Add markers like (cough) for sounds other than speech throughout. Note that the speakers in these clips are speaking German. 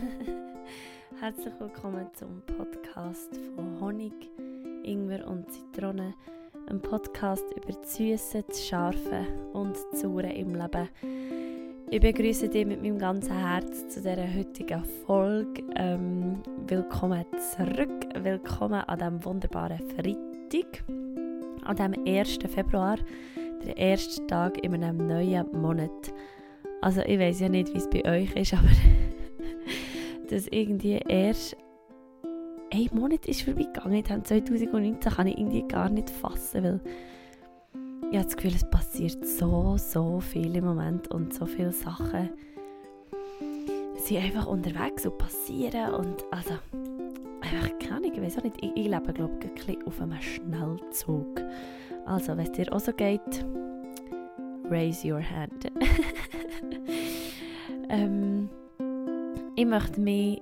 (laughs) Herzlich willkommen zum Podcast von Honig, Ingwer und Zitrone. Ein Podcast über Süße, Scharfe und das im Leben. Ich begrüße dich mit meinem ganzen Herz zu dieser heutigen Folge. Ähm, willkommen zurück, willkommen an diesem wunderbaren Freitag, an diesem 1. Februar, der erste Tag in einem neuen Monat. Also ich weiß ja nicht, wie es bei euch ist, (laughs) aber dass irgendwie erst ein Monat ist vorbeigegangen. 2019 kann ich irgendwie gar nicht fassen, weil ich habe das Gefühl, es passiert so, so viel im Moment und so viele Sachen sind einfach unterwegs und passieren und also einfach keine Ahnung, ich weiß auch nicht, ich, ich lebe glaube ich ein bisschen auf einem Schnellzug. Also, wenn es dir auch so geht, raise your hand. (laughs) ähm, ich möchte mich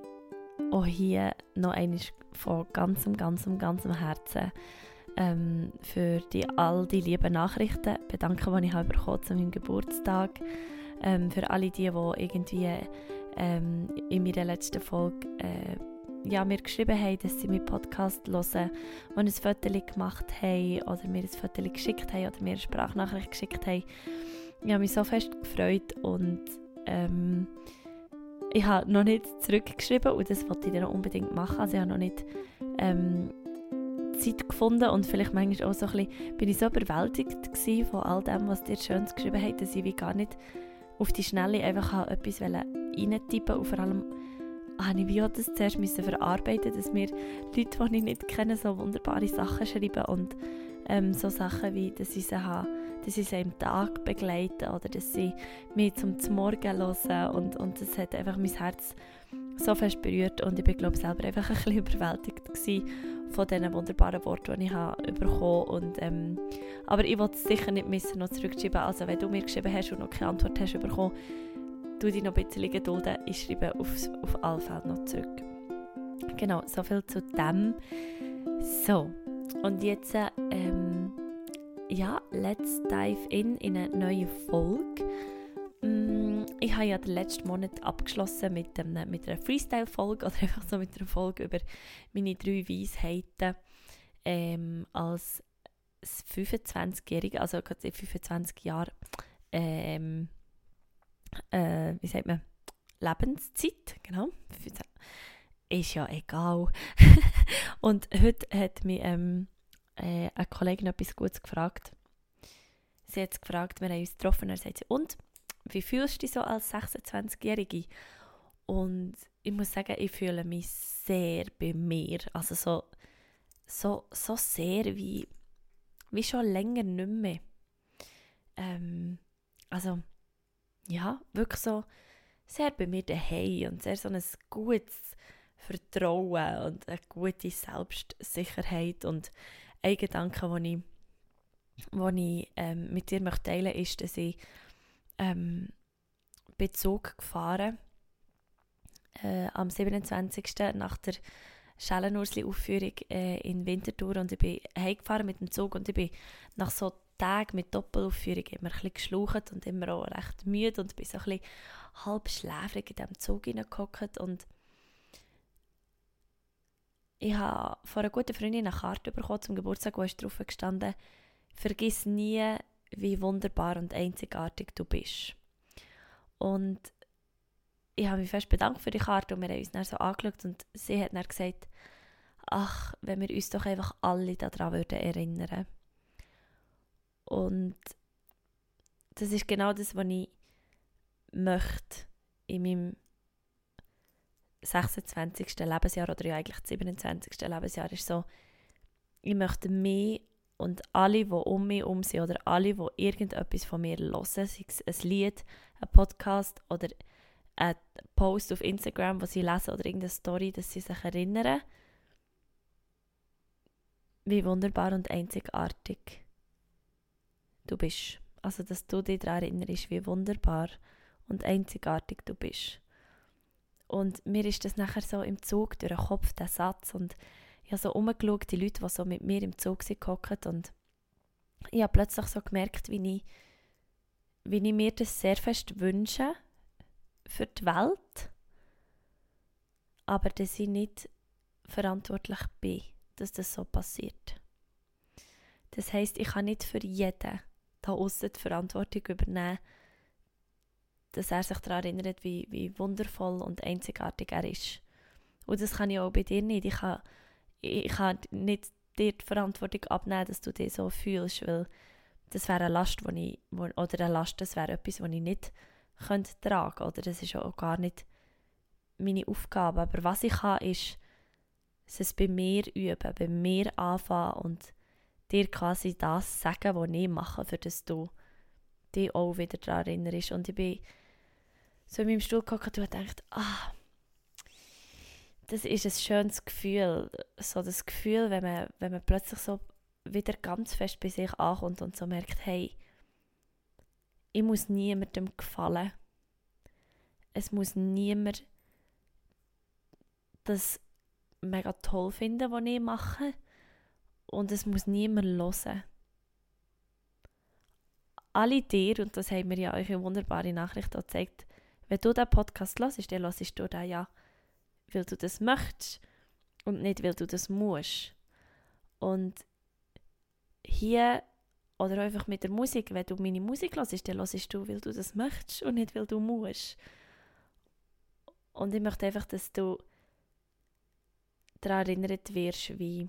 auch hier noch einmal von ganzem, ganzem, ganzem Herzen ähm, für die, all die lieben Nachrichten bedanken, die ich habe bekommen zu meinem Geburtstag. Ähm, für alle die, die irgendwie ähm, in meiner letzten Folge äh, ja, mir geschrieben haben, dass sie meinen Podcast hören, und ein Foto gemacht haben oder mir ein Foto geschickt haben oder mir eine Sprachnachricht geschickt haben. Ich habe mich so fest gefreut und ähm, ich habe noch nicht zurückgeschrieben und das wollte ich dann unbedingt machen. Also ich habe noch nicht ähm, Zeit gefunden und vielleicht manchmal auch so ein bisschen, bin ich so überwältigt von all dem, was dir Schönes geschrieben hat, dass ich wie gar nicht auf die Schnelle einfach etwas reintippen und vor allem habe ich wie auch das zuerst müssen verarbeiten dass mir Leute, die ich nicht kenne, so wunderbare Sachen schreiben und ähm, so Sachen wie, dass ich sie habe, dass ich sie im Tag begleite oder dass sie mich zum Morgen hören. Und, und das hat einfach mein Herz so fest berührt. Und ich bin glaube selber einfach (laughs) ein bisschen überwältigt von diesen wunderbaren Worten, die ich habe bekommen. Und ähm, aber ich wollte sicher nicht müssen noch zurückschreiben, also wenn du mir geschrieben hast und noch keine Antwort hast bekommen, du dich noch ein bisschen gedulden, ich schreibe auf, auf alle Fälle noch zurück. Genau, so viel zu dem. So, und jetzt, ähm, ja, let's dive in in eine neue Folge. Mm, ich habe ja den letzten Monat abgeschlossen mit, einem, mit einer Freestyle-Folge (laughs) oder einfach so mit einer Folge über meine drei Weisheiten ähm, als 25-Jährige, also gerade 25 Jahre, ähm, äh, wie sagt man, Lebenszeit, genau, ist ja egal. (laughs) und heute hat mich ähm, äh, eine Kollegin etwas Gutes gefragt. Sie hat gefragt, wir haben uns getroffen, er sagt und, wie fühlst du dich so als 26-Jährige? Und ich muss sagen, ich fühle mich sehr bei mir, also so, so, so sehr wie, wie schon länger nicht mehr. Ähm, also, ja, wirklich so sehr bei mir daheim und sehr so ein gutes Vertrauen und eine gute Selbstsicherheit und ein Gedanke, den ich, den ich ähm, mit dir möchte teilen möchte, ist, dass ich ähm, Bezug gefahren äh, am 27. nach der Schellenursli-Aufführung äh, in Winterthur und ich bin heimgefahren mit dem Zug und ich bin nach so Tagen mit Doppelaufführung immer ein geschlaucht und immer auch recht müde und bin so ein bisschen halb schläfrig in diesem Zug hineingehockt und ich habe von einer guten Freundin eine Karte bekommen zum Geburtstag, wo ist drauf gestanden, vergiss nie, wie wunderbar und einzigartig du bist. Und ich habe mich fest bedankt für die Karte und wir haben uns dann so angeschaut und sie hat dann gesagt, ach, wenn wir uns doch einfach alle daran würden erinnern. Und das ist genau das, was ich möchte in meinem 26. Lebensjahr oder ja eigentlich 27. Lebensjahr ist so, ich möchte mich und alle, die um mich herum sind oder alle, die irgendetwas von mir hören, sei es ein Lied, ein Podcast oder ein Post auf Instagram, was sie lesen oder irgendeine Story, dass sie sich erinnern, wie wunderbar und einzigartig du bist. Also, dass du dich daran erinnerst, wie wunderbar und einzigartig du bist. Und mir ist das nachher so im Zug durch den Kopf, der Satz. Und ich habe so umgeschaut, die Leute, die so mit mir im Zug sind, und ich habe plötzlich so gemerkt, wie ich, wie ich mir das sehr fest wünsche für die Welt. aber dass ich nicht verantwortlich bin, dass das so passiert. Das heißt, ich kann nicht für jeden da außen die Verantwortung übernehmen, dass er sich daran erinnert, wie, wie wundervoll und einzigartig er ist. Und das kann ich auch bei dir nicht. Ich kann, ich kann nicht dir die Verantwortung abnehmen, dass du dich so fühlst, weil das wäre eine Last, wo ich, wo, oder eine Last, das wäre etwas, was ich nicht könnte tragen oder das ist auch gar nicht meine Aufgabe. Aber was ich kann, ist, es bei mir üben, bei mir anfangen und dir quasi das sagen, was ich mache, für das du dich auch wieder daran erinnerst. Und ich bin so in meinem Stuhl gekommen und gedacht, ah, das ist ein schönes Gefühl. So das Gefühl, wenn man, wenn man plötzlich so wieder ganz fest bei sich ankommt und so merkt, hey, ich muss niemandem gefallen. Es muss niemand das mega toll finden, was ich mache. Und es muss niemand hören. Alle dir, und das haben mir ja euch eine wunderbare Nachricht auch gezeigt, wenn du diesen Podcast hörst, dann hörst du den ja, weil du das möchtest und nicht, weil du das musst. Und hier oder einfach mit der Musik, wenn du meine Musik hörst, dann hörst du, weil du das möchtest und nicht, weil du musst. Und ich möchte einfach, dass du daran erinnert wirst, wie,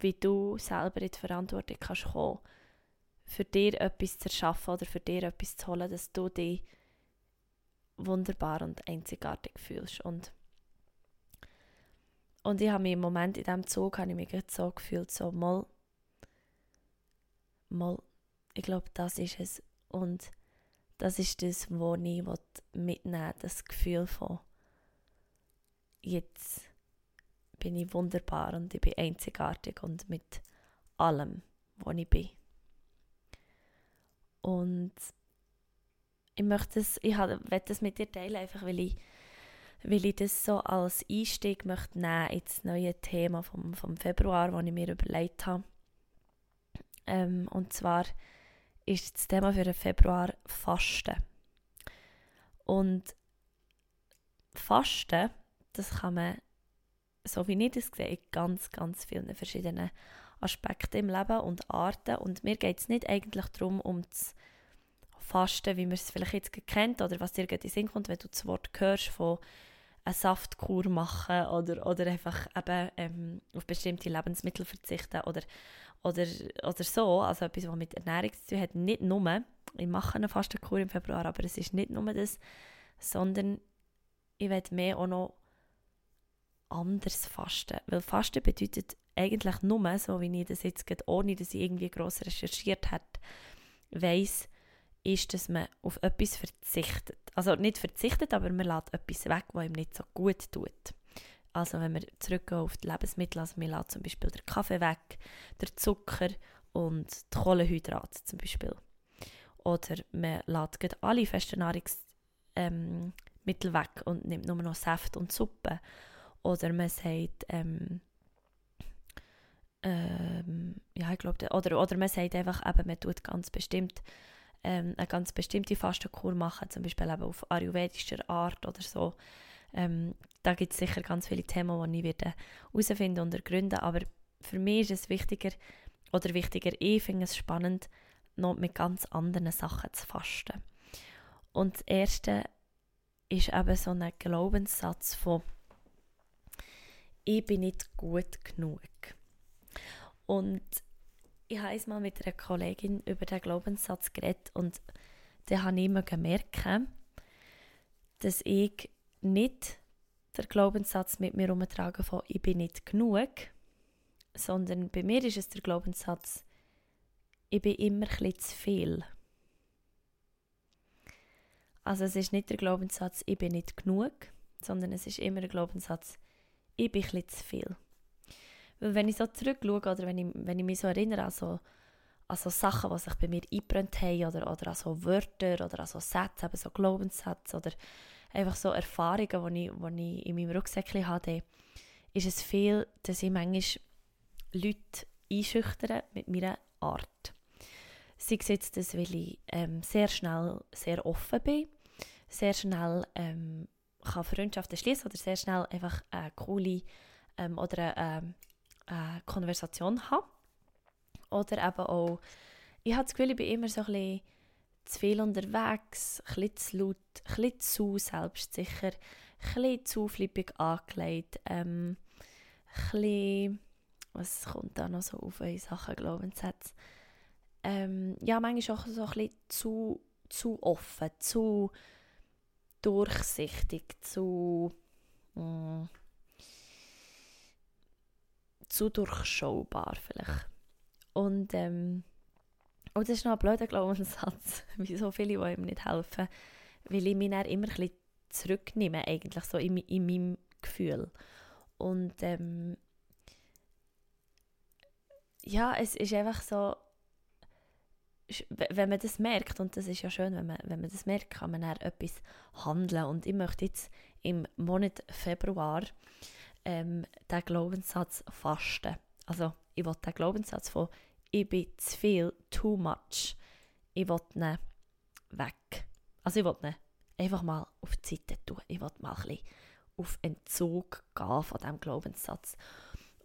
wie du selber in die Verantwortung kannst kommen für dir etwas zu erschaffen oder für dir etwas zu holen, dass du dich wunderbar und einzigartig fühlst. Und, und ich habe mich im Moment in diesem Zug habe ich mich so gefühlt, so mal, mal, ich glaube, das ist es. Und das ist das, was ich mitnehmen will, das Gefühl von jetzt bin ich wunderbar und ich bin einzigartig und mit allem, was ich bin. Und ich möchte das, ich möchte das mit dir teilen, einfach weil ich, weil ich das so als Einstieg möchte nehmen ins neue Thema vom, vom Februar, das ich mir überlegt habe. Ähm, und zwar ist das Thema für den Februar Fasten. Und Fasten, das kann man, so wie ich das sehe, in ganz, ganz vielen verschiedenen Aspekten im Leben und Arten. Und mir geht es nicht eigentlich darum, um das Fasten, wie man es vielleicht jetzt kennt oder was dir in den Sinn kommt, wenn du das Wort hörst von eine Saftkur machen oder, oder einfach eben ähm, auf bestimmte Lebensmittel verzichten oder, oder, oder so, also etwas, was mit Ernährung zu tun hat, nicht nur, ich mache eine Fastenkur im Februar, aber es ist nicht nur das, sondern ich werde mehr auch noch anders fasten, weil Fasten bedeutet eigentlich nur, so wie ich das jetzt geht, ohne dass ich irgendwie gross recherchiert habe, weiss, ist, dass man auf etwas verzichtet. Also nicht verzichtet, aber man lässt etwas weg, was ihm nicht so gut tut. Also wenn wir zurückgehen auf die Lebensmittel, also man lässt zum Beispiel den Kaffee weg, den Zucker und die Kohlenhydrate zum Beispiel. Oder man lässt alle festen Nahrungsmittel ähm, weg und nimmt nur noch Saft und Suppe. Oder man sagt, ähm, ähm, ja, ich glaube, oder, oder man sagt einfach, eben, man tut ganz bestimmt ähm, eine ganz bestimmte Fastenkur machen, zum Beispiel eben auf ayurvedischer Art oder so. Ähm, da gibt es sicher ganz viele Themen, die ich werde herausfinden und ergründen, aber für mich ist es wichtiger, oder wichtiger, ich finde es spannend, noch mit ganz anderen Sachen zu fasten. Und das Erste ist eben so ein Glaubenssatz von ich bin nicht gut genug. Und ich habe mal mit einer Kollegin über den Glaubenssatz geredet und da habe ich immer gemerkt, dass ich nicht den Glaubenssatz mit mir herumtrage von «ich bin nicht genug», sondern bei mir ist es der Glaubenssatz «ich bin immer ein zu viel». Also es ist nicht der Glaubenssatz «ich bin nicht genug», sondern es ist immer der Glaubenssatz «ich bin ein zu viel». Weil wenn ich so zurückschaue oder wenn ich, wenn ich mich so erinnere an so, an so Sachen, die sich bei mir eingebrannt haben oder, oder an so Wörter oder an so Sätze, eben so Glaubenssätze oder einfach so Erfahrungen, die ich, die ich in meinem Rucksäckchen hatte, ist es viel, dass ich manchmal Leute einschüchtere mit meiner Art. Sei es jetzt, das, weil ich ähm, sehr schnell sehr offen bin, sehr schnell ähm, kann Freundschaften schließen oder sehr schnell einfach eine coole ähm, oder eine, eine Konversation haben. Oder eben auch, ich habe das Gefühl, ich bin immer so ein bisschen zu viel unterwegs, ein bisschen zu laut, ein bisschen zu selbstsicher, ein bisschen zu flippig angelegt, ähm, ein bisschen, was kommt da noch so auf in Sachen Glaubenssätze? Ähm, ja, manchmal auch so ein bisschen zu, zu offen, zu durchsichtig, zu, mh, mm, zu durchschaubar vielleicht. Und, ähm, und das ist noch ein blöder Glaubenssatz, (laughs) wie so viele, die ihm nicht helfen, weil ich mich immer ein bisschen zurücknehme, eigentlich so in, in meinem Gefühl. Und ähm, ja, es ist einfach so, wenn man das merkt, und das ist ja schön, wenn man, wenn man das merkt, kann man dann etwas handeln. Und ich möchte jetzt im Monat Februar ähm, den Glaubenssatz fasten. Also ich will den Glaubenssatz von ich bin zu viel, too much, ich will ihn weg. Also ich will ihn einfach mal auf die Seite tun. Ich will mal ein bisschen auf Entzug gehen von diesem Glaubenssatz.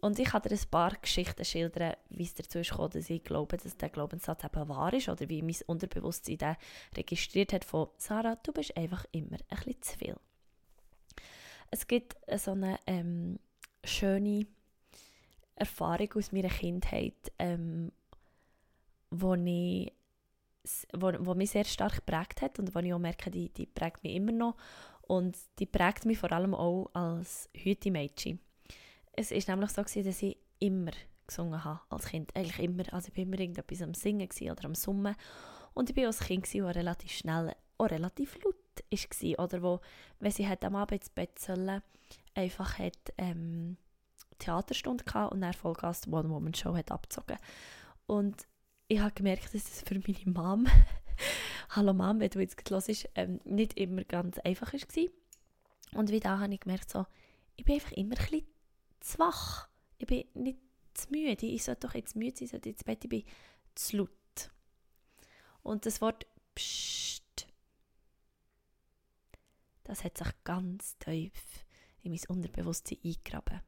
Und ich kann dir ein paar Geschichten schildern, wie es dazu ist gekommen, dass ich glaube, dass der Glaubenssatz eben wahr ist oder wie mein Unterbewusstsein den registriert hat von «Sarah, du bist einfach immer ein bisschen zu viel». Es gibt so eine ähm, schöne Erfahrung aus meiner Kindheit, ähm, wo, ich, wo, wo mich sehr stark geprägt hat und wo ich auch merke, die, die prägt mich immer noch und die prägt mich vor allem auch als Hüte-Mädchen es ist nämlich so gewesen, dass ich immer gesungen habe als Kind. Eigentlich immer. Also ich war immer irgendetwas am Singen oder am Summen. Und ich war auch ein Kind, das relativ schnell auch relativ laut war. Oder wo, wenn sie hat am Abend ins Bett sollen, einfach hat, ähm, Theaterstunde hatte und dann Vollgas die One-Woman-Show hat abgezogen. Und ich habe gemerkt, dass es für meine Mom, (laughs) hallo Mom, wenn du jetzt hörst, ähm, nicht immer ganz einfach war. Und wie da habe ich gemerkt, so, ich bin einfach immer ein zu wach. Ich bin nicht zu müde. Ich sollte doch jetzt müde sein, ich sollte ins Bett. Ich bin zu laut. Und das Wort Psst, das hat sich ganz tief in mein Unterbewusstsein eingegraben.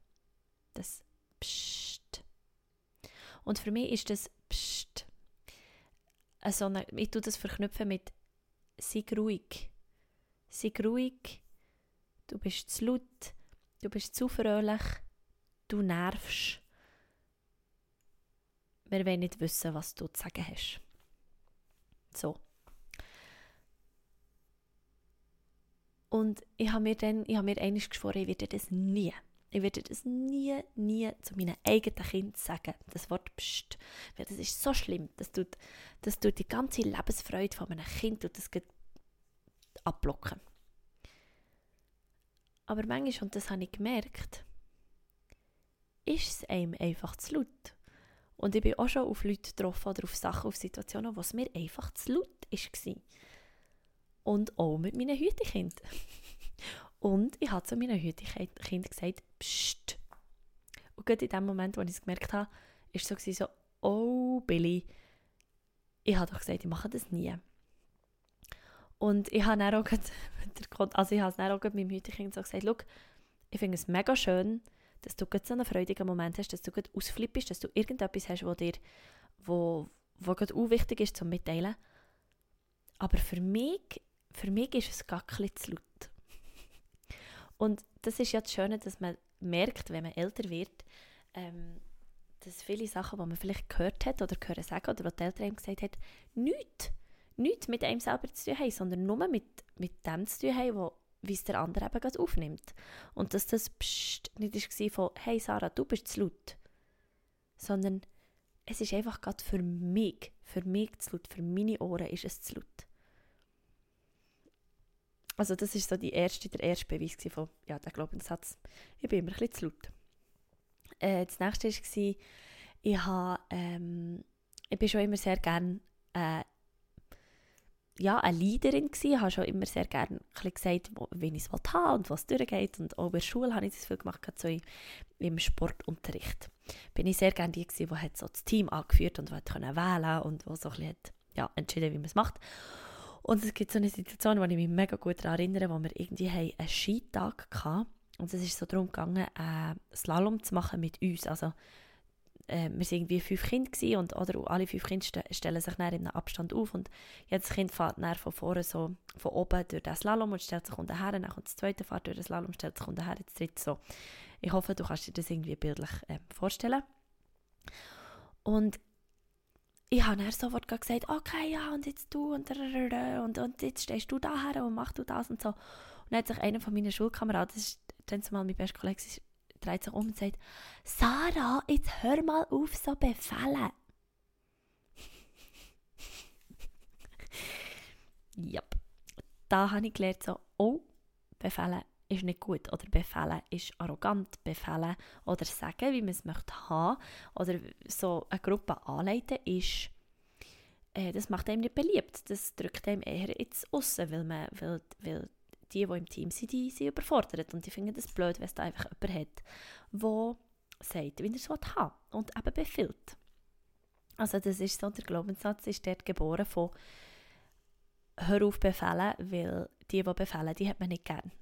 Das Psst. Und für mich ist das Psst so eine, ich tue das verknüpfen mit sei ruhig. Sei ruhig, du bist zu laut, du bist zu fröhlich, du nervst. Wir wollen nicht wissen, was du zu sagen hast. So. Und ich habe mir dann, ich habe mir einmal geschworen, ich werde das nie, ich werde das nie, nie zu meinen eigenen Kindern sagen. Das Wort Psst. Weil das ist so schlimm. Das tut, das tut die ganze Lebensfreude von einem Kind tut das abblocken. Aber manchmal, und das habe ich gemerkt, ist es einem einfach zu laut. Und ich bin auch schon auf Leute getroffen oder auf Sachen, auf Situationen, wo es mir einfach zu laut war. Und auch mit meinen Hütekindern. Und ich habe zu meinen Hütekindern gesagt, Psst. Und gerade in dem Moment, wo ich es gemerkt habe, war es so, so, oh Billy, ich habe doch gesagt, ich mache das nie. Und ich habe dann auch, (laughs) also ich habe es dann auch mit meinem Hütekind so gesagt, ich finde es mega schön, dass du so einen freudigen Moment hast, dass du gut ausflippst, dass du irgendetwas hast, wo dir wo, wo gerade wichtig ist zum Mitteilen. Aber für mich, für mich ist es gar zu laut. Und das ist ja das Schöne, dass man merkt, wenn man älter wird, ähm, dass viele Sachen, die man vielleicht gehört hat oder gehört sagen oder was die Eltern ihm gesagt haben, nichts, nichts mit einem selber zu tun haben, sondern nur mit, mit dem zu tun haben, wo, wie es der andere eben gerade aufnimmt. Und dass das Psst nicht war von «Hey Sarah, du bist zu laut», sondern es ist einfach gerade für mich, für mich zu laut, für meine Ohren ist es zu laut. Also das ist so die erste, der erste Beweis von ja, der Glaubenssatz, ich bin immer ein bisschen zu laut. Äh, das nächste war, ich, ähm, ich bin schon immer sehr gerne äh, ja, eine Leaderin gewesen. Ich habe schon immer sehr gerne gesagt, wie ich es haben und was durchgeht. Und auch in der Schule habe ich das viel gemacht, so im Sportunterricht. Bin ich sehr gerne die gewesen, die so das Team angeführt und die wählen und wo so ein bisschen hat, ja, entschieden, wie man es macht. Und es gibt so eine Situation, wo ich mich mega gut daran erinnere, wo wir irgendwie einen Skitag hatten. Und es ist so darum gegangen, äh, Slalom zu machen mit uns. Also äh, wir waren irgendwie fünf Kinder und oder alle fünf Kinder st stellen sich dann in einem Abstand auf und jedes Kind fährt dann von vorne so von oben durch den Slalom und stellt sich unten her, dann kommt das zweite fährt durch den Slalom, stellt sich unten her, das dritte so. Ich hoffe, du kannst dir das irgendwie bildlich äh, vorstellen. Und ich habe dann sofort gesagt, okay, ja, und jetzt du und, und, und jetzt stehst du da her und machst du das und so. Und dann hat sich einer von meinen Schulkameraden, das ist dann zumal mein bester Kollege, dreht sich um und sagt, Sarah, jetzt hör mal auf so befehlen. (laughs) ja, da habe ich gelernt, so, oh, befehlen ist nicht gut oder befehlen ist arrogant, befehlen oder sagen, wie man es möchte haben oder so eine Gruppe anleiten ist, äh, das macht einem nicht beliebt, das drückt einem eher ins Aussen, weil, man, weil, weil die, die im Team sind, die sind überfordert. Und ich finde das blöd, wenn es da einfach jemand hat, der sagt, wie er es haben und eben befiehlt. Also das ist so, der Glaubenssatz ist dort geboren von «Hör auf befehlen, weil die, die befehlen, die hat man nicht gern».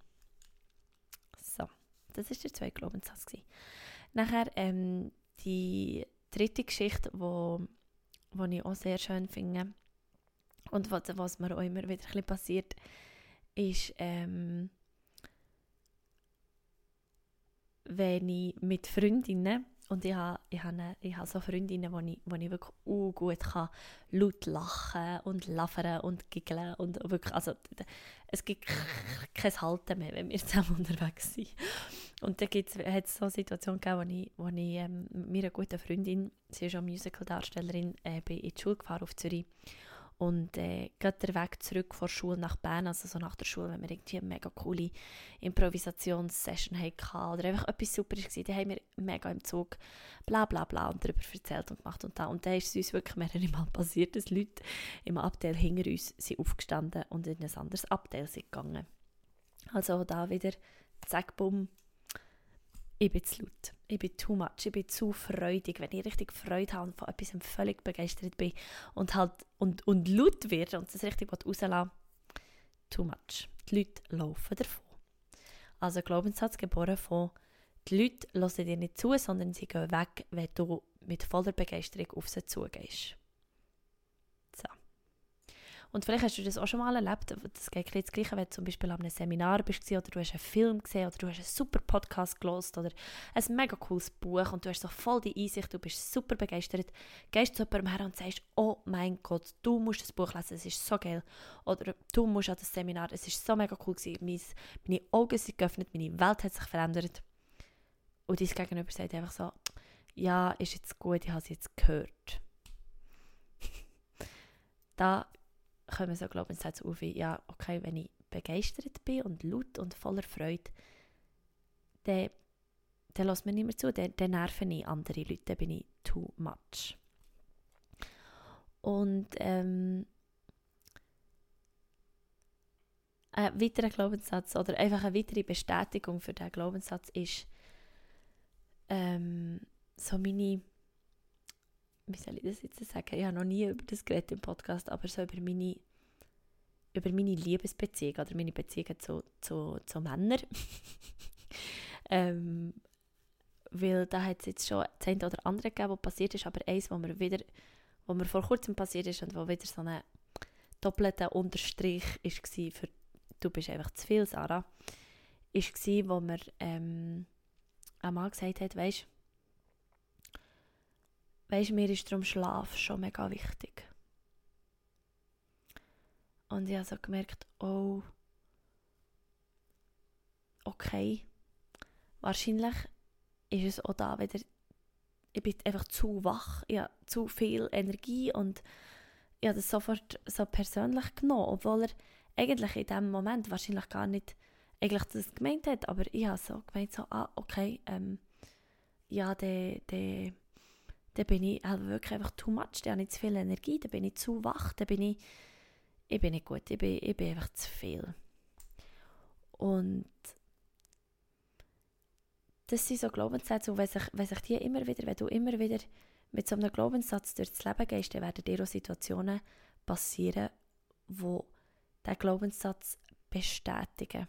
Das ist der zweite Glaubenssatz. Gewesen. Nachher ähm, die dritte Geschichte, wo, wo ich auch sehr schön finde und was, was mir auch immer wieder ein passiert, ist, ähm, wenn ich mit Freundinnen, und ich habe, ich habe, ich habe so Freundinnen, wo ich, wo ich wirklich uh, gut kann, laut lachen und lachen und giggeln und wirklich, also es gibt kein Halten mehr, wenn wir (laughs) zusammen unterwegs sind. Und dann hat es so eine Situation gegeben, wo ich, wo ich ähm, mit meiner guten Freundin, sie ist auch Musical-Darstellerin, äh, bin in die Schule gefahren auf Zürich und äh, gerade der Weg zurück von der Schule nach Bern, also so nach der Schule, wenn wir irgendwie eine mega coole Improvisationssession hatten oder einfach etwas super war, dann haben wir mega im Zug bla bla bla und darüber erzählt und gemacht und da. Und dann ist es uns wirklich mehrere Mal passiert, dass Leute im Abteil hinter uns sind aufgestanden und in ein anderes Abteil sind gegangen. Also da wieder zack, bumm, ich bin zu laut, ich bin too much, ich bin zu freudig. Wenn ich richtig Freude habe und von etwas völlig begeistert bin und halt und, und laut werde und das richtig rauslasse, too much. Die Leute laufen davon. Also Glaubenssatz geboren von die Leute hören dir nicht zu, sondern sie gehen weg, wenn du mit voller Begeisterung auf sie zugehst. Und vielleicht hast du das auch schon mal erlebt. Das geht das Gleiche, wenn du zum Beispiel an einem Seminar bist oder du hast einen Film gesehen oder du hast einen super Podcast gelost oder ein mega cooles Buch und du hast so voll die Einsicht, du bist super begeistert, gehst zu jemandem her und sagst, oh mein Gott, du musst das Buch lesen, es ist so geil. Oder du musst an das Seminar, es ist so mega cool gewesen, meine Augen sind geöffnet, meine Welt hat sich verändert. Und dein Gegenüber sagt einfach so, ja, ist jetzt gut, ich habe es jetzt gehört. (laughs) da kommen so Glaubenssätze auf wie, ja, okay, wenn ich begeistert bin und laut und voller Freude, dann, dann lässt mir nicht mehr zu, dann, dann nerven ich andere Leute, dann bin ich too much. Und ähm, ein weiterer Glaubenssatz oder einfach eine weitere Bestätigung für diesen Glaubenssatz ist ähm, so meine wie soll ich das jetzt sagen? Ich habe noch nie über das geredet im Podcast, aber so über meine, über meine Liebesbeziehung oder meine Beziehungen zu, zu, zu Männern. (laughs) ähm, weil da hat es jetzt schon das eine oder andere gegeben, was passiert ist, aber eins, wo mir wieder, wo mir vor kurzem passiert ist und wo wieder so ein doppelter Unterstrich war für «Du bist einfach zu viel, Sarah», war, wo mir ähm, ein Mann gesagt hat, weißt weißt, mir ist darum Schlaf schon mega wichtig. Und ich habe so gemerkt, oh, okay, wahrscheinlich ist es auch da wieder, ich bin einfach zu wach, ich habe zu viel Energie und ich habe das sofort so persönlich genommen, obwohl er eigentlich in dem Moment wahrscheinlich gar nicht eigentlich das gemeint hat, aber ich habe so gemeint, so, ah, okay, ähm, ja, der, der dann bin ich halt wirklich einfach too much, dann habe ich zu viel Energie, dann bin ich zu wach, dann bin ich, ich bin nicht gut, ich bin, ich bin einfach zu viel. Und das sind so Glaubenssätze, und wenn sich, wenn sich die immer wieder, wenn du immer wieder mit so einem Glaubenssatz durchs Leben gehst, dann werden dir auch Situationen passieren, wo den Glaubenssatz bestätigen.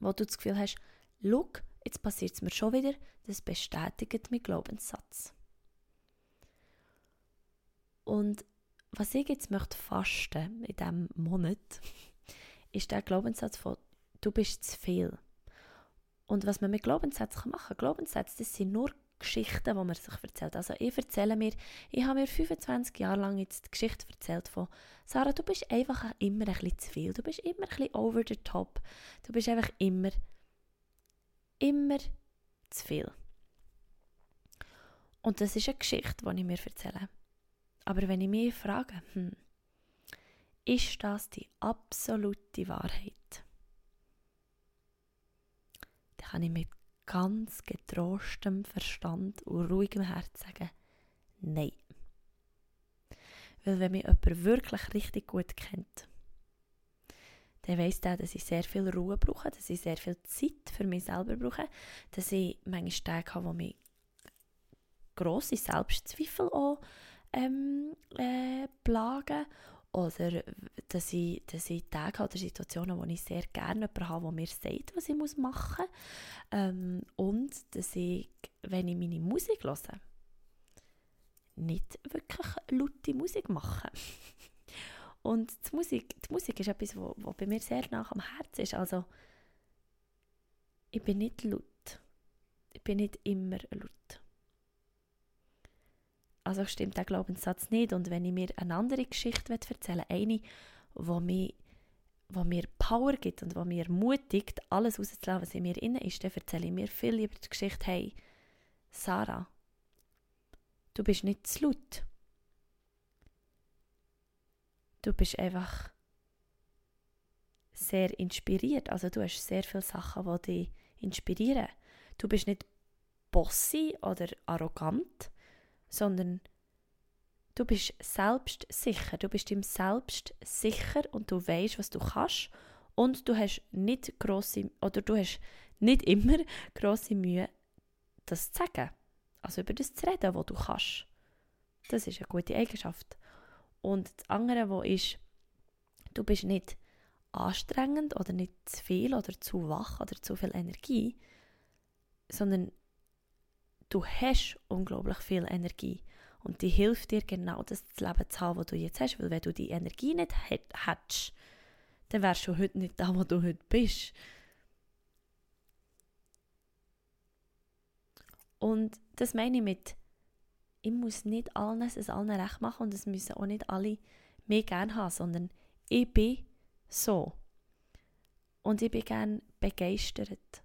Wo du das Gefühl hast, schau, jetzt passiert es mir schon wieder, das bestätigt meinen Glaubenssatz. Und was ich jetzt möchte fasten in diesem Monat, ist der Glaubenssatz von du bist zu viel. Und was man mit Glaubenssätzen machen kann, Glaubenssätze, das sind nur Geschichten, die man sich erzählt. Also ich erzähle mir, ich habe mir 25 Jahre lang jetzt die Geschichte erzählt von Sarah, du bist einfach immer ein bisschen zu viel, du bist immer ein bisschen over the top, du bist einfach immer, immer zu viel. Und das ist eine Geschichte, die ich mir erzähle. Aber wenn ich mich frage, hm, ist das die absolute Wahrheit? Dann kann ich mit ganz getrostem Verstand und ruhigem Herz sagen, nein. Weil wenn mich jemand wirklich richtig gut kennt, dann weiss der, dass ich sehr viel Ruhe brauche, dass ich sehr viel Zeit für mich selber brauche, dass ich manchmal Tage habe, wo mich grosse Selbstzweifel auch ähm, äh, plagen oder dass ich, dass ich Tage oder Situationen, wo ich sehr gerne jemanden habe, der mir sagt, was ich machen muss. Ähm, und dass ich, wenn ich meine Musik höre, nicht wirklich laute Musik mache. (laughs) und die Musik, die Musik ist etwas, was bei mir sehr nah am Herzen ist. Also, ich bin nicht laut. Ich bin nicht immer laut also stimmt der Glaubenssatz nicht. Und wenn ich mir eine andere Geschichte erzählen eine, wo mir, wo mir Power gibt und wo mir ermutigt, alles rauszulassen, was in mir inne ist, dann erzähle ich mir viel lieber die Geschichte, hey, Sarah, du bist nicht zu laut. Du bist einfach sehr inspiriert. Also du hast sehr viele Sachen, die dich inspirieren. Du bist nicht bossy oder arrogant, sondern du bist selbstsicher, du bist ihm selbst sicher und du weißt, was du kannst und du hast nicht grosse oder du hast nicht immer große Mühe, das zu sagen, also über das zu reden, was du kannst. Das ist eine gute Eigenschaft. Und das andere, wo ist, du bist nicht anstrengend oder nicht zu viel oder zu wach oder zu viel Energie, sondern du hast unglaublich viel Energie und die hilft dir genau das Leben zu haben, das du jetzt hast, weil wenn du die Energie nicht hättest, dann wärst du heute nicht da, wo du heute bist. Und das meine ich mit, ich muss nicht allen es allen recht machen und es müssen auch nicht alle mehr gerne haben, sondern ich bin so. Und ich bin gerne begeistert.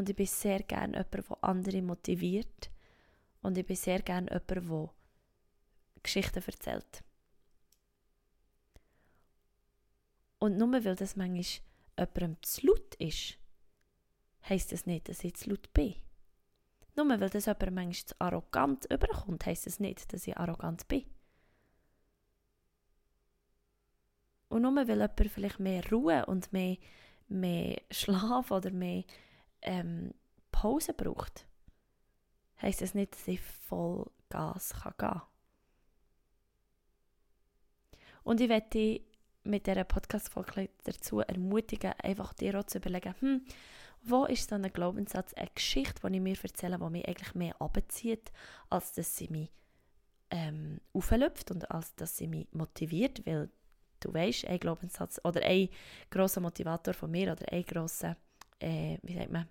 Und ich bin sehr gerne jemand, der andere motiviert. Und ich bin sehr gerne jemand, der Geschichten erzählt. Und nur weil das manchmal jemandem zu laut ist, heisst das nicht, dass ich zu laut bin. Nur weil das jemand manchmal zu arrogant überkommt, heisst das nicht, dass ich arrogant bin. Und nur weil jemand vielleicht mehr Ruhe und mehr, mehr Schlaf oder mehr ähm, Pause braucht, heisst das nicht, dass ich voll Gas kann gehen kann. Und ich werde mit dieser Podcast-Folge dazu ermutigen, einfach dir auch zu überlegen, hm, wo ist so ein Glaubenssatz, eine Geschichte, die ich mir erzähle, die mich eigentlich mehr abzieht, als dass sie mich ähm, auflöpft und als dass sie mich motiviert, weil du weißt, ein Glaubenssatz oder ein grosser Motivator von mir oder ein grosser äh, wie sagt man,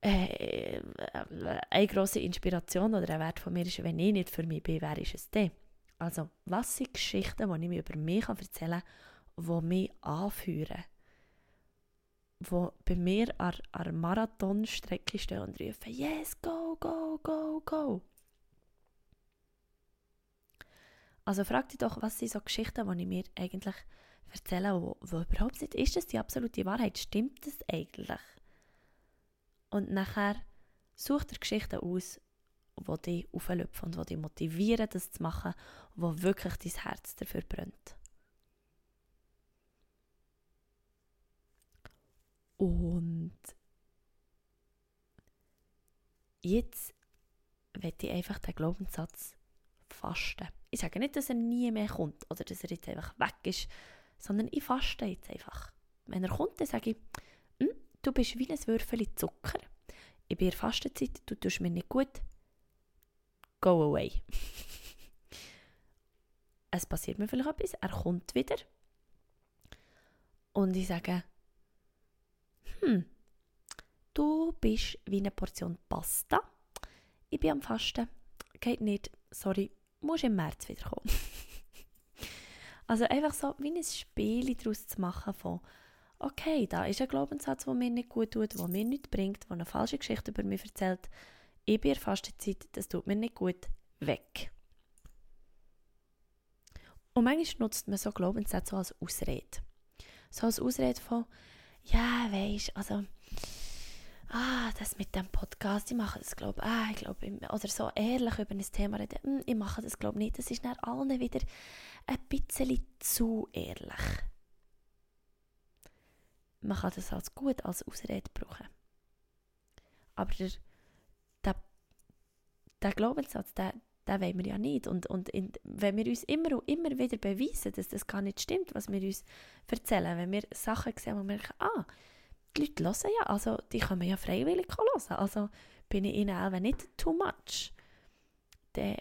äh, eine grosse Inspiration oder ein Wert von mir ist, wenn ich nicht für mich bin, wer ist es denn? Also, was sind Geschichten, die ich mir über mich erzählen kann, die mich anführen? Die bei mir an der Marathonstrecke stehen und rufen, yes, go, go, go, go. Also frag dich doch, was sind so Geschichten, die ich mir eigentlich erzählen, wo, wo überhaupt nicht, ist das die absolute Wahrheit? Stimmt das eigentlich? Und nachher such dir Geschichten aus, die dich auflöpfen und die dich motivieren, das zu machen, wo wirklich dein Herz dafür brennt. Und jetzt werde ich einfach den Glaubenssatz fasten. ich sage nicht, dass er nie mehr kommt oder dass er jetzt einfach weg ist, sondern ich faste jetzt einfach. Wenn er kommt, dann sage ich, hm, du bist wie ein Würfel Zucker. Ich bin in Fastenzeit, du tust mir nicht gut. Go away. (laughs) es passiert mir vielleicht etwas, er kommt wieder. Und ich sage, hm, du bist wie eine Portion Pasta. Ich bin am Fasten. Geht nicht, sorry, musst im März wiederkommen. (laughs) also einfach so wie ein Spiel daraus zu machen von okay, da ist ein Glaubenssatz, der mir nicht gut tut, der mir nichts bringt, der eine falsche Geschichte über mich erzählt. Ich bin in Fastenzeit, das tut mir nicht gut, weg. Und manchmal nutzt man so Glaubenssätze so als Ausrede. So als Ausrede von, ja, weisst, also, ah, das mit dem Podcast, ich mache das, glaube ah, ich, glaube, oder so ehrlich über ein Thema reden, hm, ich mache das, glaube nicht. Das ist dann allen wieder ein bisschen zu ehrlich man kann das als gut als Ausrede brauchen. Aber der, der, der Glaubenssatz, der, den wollen wir ja nicht. Und, und in, wenn wir uns immer und immer wieder beweisen, dass das gar nicht stimmt, was wir uns erzählen, wenn wir Sachen sehen, wo wir merken, ah, die Leute hören ja, also die können ja freiwillig hören, also bin ich ihnen auch nicht too much, dann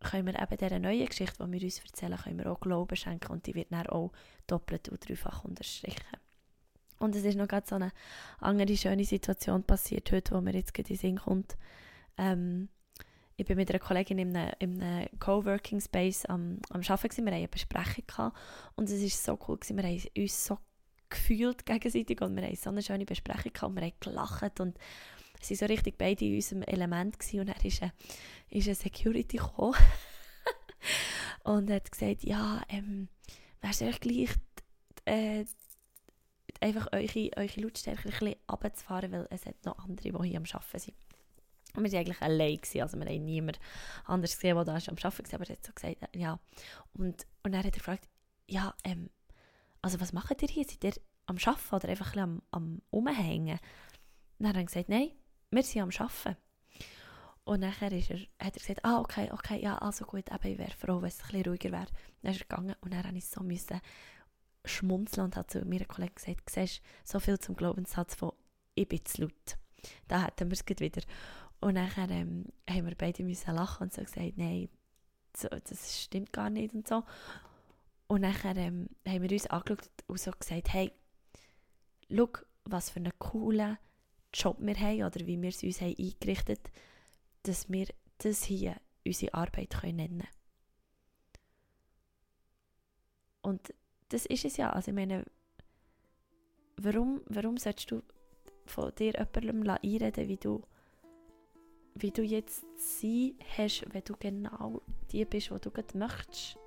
können wir eben dieser neuen Geschichte, die wir uns erzählen, können wir auch Glauben schenken und die wird dann auch doppelt und dreifach unterstrichen. Und es ist noch gerade so eine andere schöne Situation passiert heute, wo mir jetzt gerade in den Sinn kommt. Ähm, ich bin mit einer Kollegin in einem, in einem Coworking Space am, am Arbeiten, wir hatten eine Besprechung gehabt, und es war so cool, gewesen. wir haben uns so gefühlt gegenseitig und wir hatten so eine schöne Besprechung gehabt wir haben gelacht und waren so richtig beide in unserem Element gewesen. und dann ist ein, ist ein Security gekommen (laughs) und hat gesagt, ja, ähm, wäre es euch gleich äh, einfach eure, eure Lautstärke ein bisschen runterzufahren, weil es hat noch andere, die hier am Arbeiten sind. Und wir waren eigentlich allein, gewesen, also wir haben niemand anders gesehen, der da am Arbeiten war, aber er hat so gesagt, ja. Und, und dann hat er gefragt, ja, ähm, also was macht ihr hier? Seid ihr am Arbeiten oder einfach ein am, am Umhängen? Und dann hat er gesagt, nein, wir sind am Arbeiten. Und nachher ist er, hat er gesagt, ah, okay, okay, ja, also gut, eben, ich wäre froh, wenn es ein bisschen ruhiger wäre. Dann ist er gegangen und dann musste ich so schmunzeln und hat zu mir Kollegen gesagt, siehst so viel zum Glaubenssatz von «Ich bin zu laut». Da hatten wir es wieder. Und nachher ähm, haben wir beide müssen lachen und so gesagt, nein, so, das stimmt gar nicht und so. Und nachher ähm, haben wir uns angeschaut und so gesagt, hey, schau, was für einen coolen Job wir haben oder wie wir es uns haben eingerichtet haben, dass wir das hier unsere Arbeit können nennen können. Und das ist es ja. Also ich meine, warum, warum solltest du von dir jemandem einreden, wie du, wie du jetzt sein hast, wenn du genau die bist, die du gerade möchtest?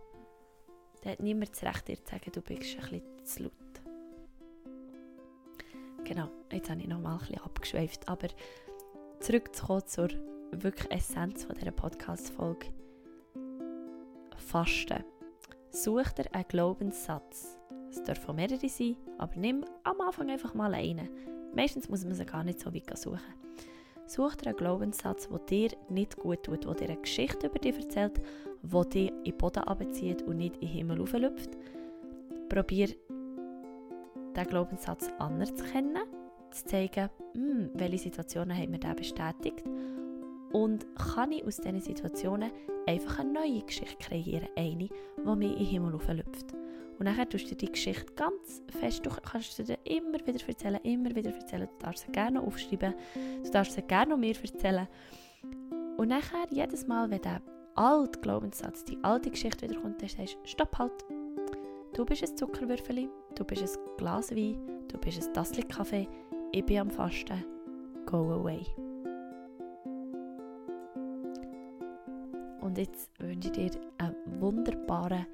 Da hat niemand das Recht, dir zu sagen, du bist ein bisschen zu laut. Genau, jetzt habe ich noch mal ein bisschen abgeschweift, aber zurückzukommen zur wirklich Essenz von dieser Podcast-Folge. Fasten. Such dir einen Glaubenssatz. Es dürfen mehrere sein, aber nimm am Anfang einfach mal einen. Meistens muss man sie gar nicht so weit suchen. Such dir einen Glaubenssatz, der dir nicht gut tut, der dir eine Geschichte über dich erzählt, der dich in den Boden abzieht und nicht in den Himmel hochlüpft. Probier diesen Glaubenssatz anerzukennen, zu zeigen, hm, welche Situationen haben mir den bestätigt und kann ich aus diesen Situationen einfach eine neue Geschichte kreieren, eine, die mich in den Himmel hochlüpft. Und dann tust du die Geschichte ganz fest, du kannst sie dir immer wieder erzählen, immer wieder erzählen. Du darfst sie gerne aufschreiben, du darfst sie gerne mir erzählen. Und nachher, jedes Mal, wenn der alte Glaubenssatz, die alte Geschichte wiederkommt, dann sagst du, stopp halt. Du bist ein Zuckerwürfel, du bist ein Glas Wein, du bist ein Tassel Kaffee, ich bin am Fasten, go away. Und jetzt wünsche ich dir einen wunderbaren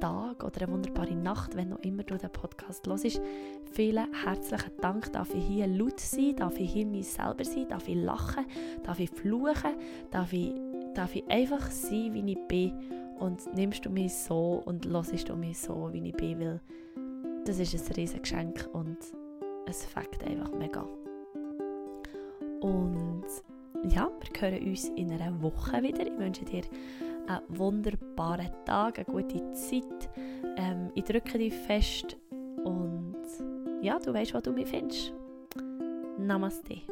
Tag oder eine wunderbare Nacht, wenn noch immer du den Podcast hörst. Vielen herzlichen Dank, darf ich hier laut sein, darf ich hier mich selber sein, darf ich lachen, darf ich fluchen, darf ich, darf ich einfach sein, wie ich bin? Und nimmst du mich so und hörst du mich so, wie ich bin, weil das ist ein riesiges Geschenk und es fängt einfach mega. Und ja, wir hören uns in einer Woche wieder. Ich wünsche dir einen wunderbaren Tag, eine gute Zeit. Ähm, ich drücke dich fest und ja, du weißt, wo du mich findest. Namaste.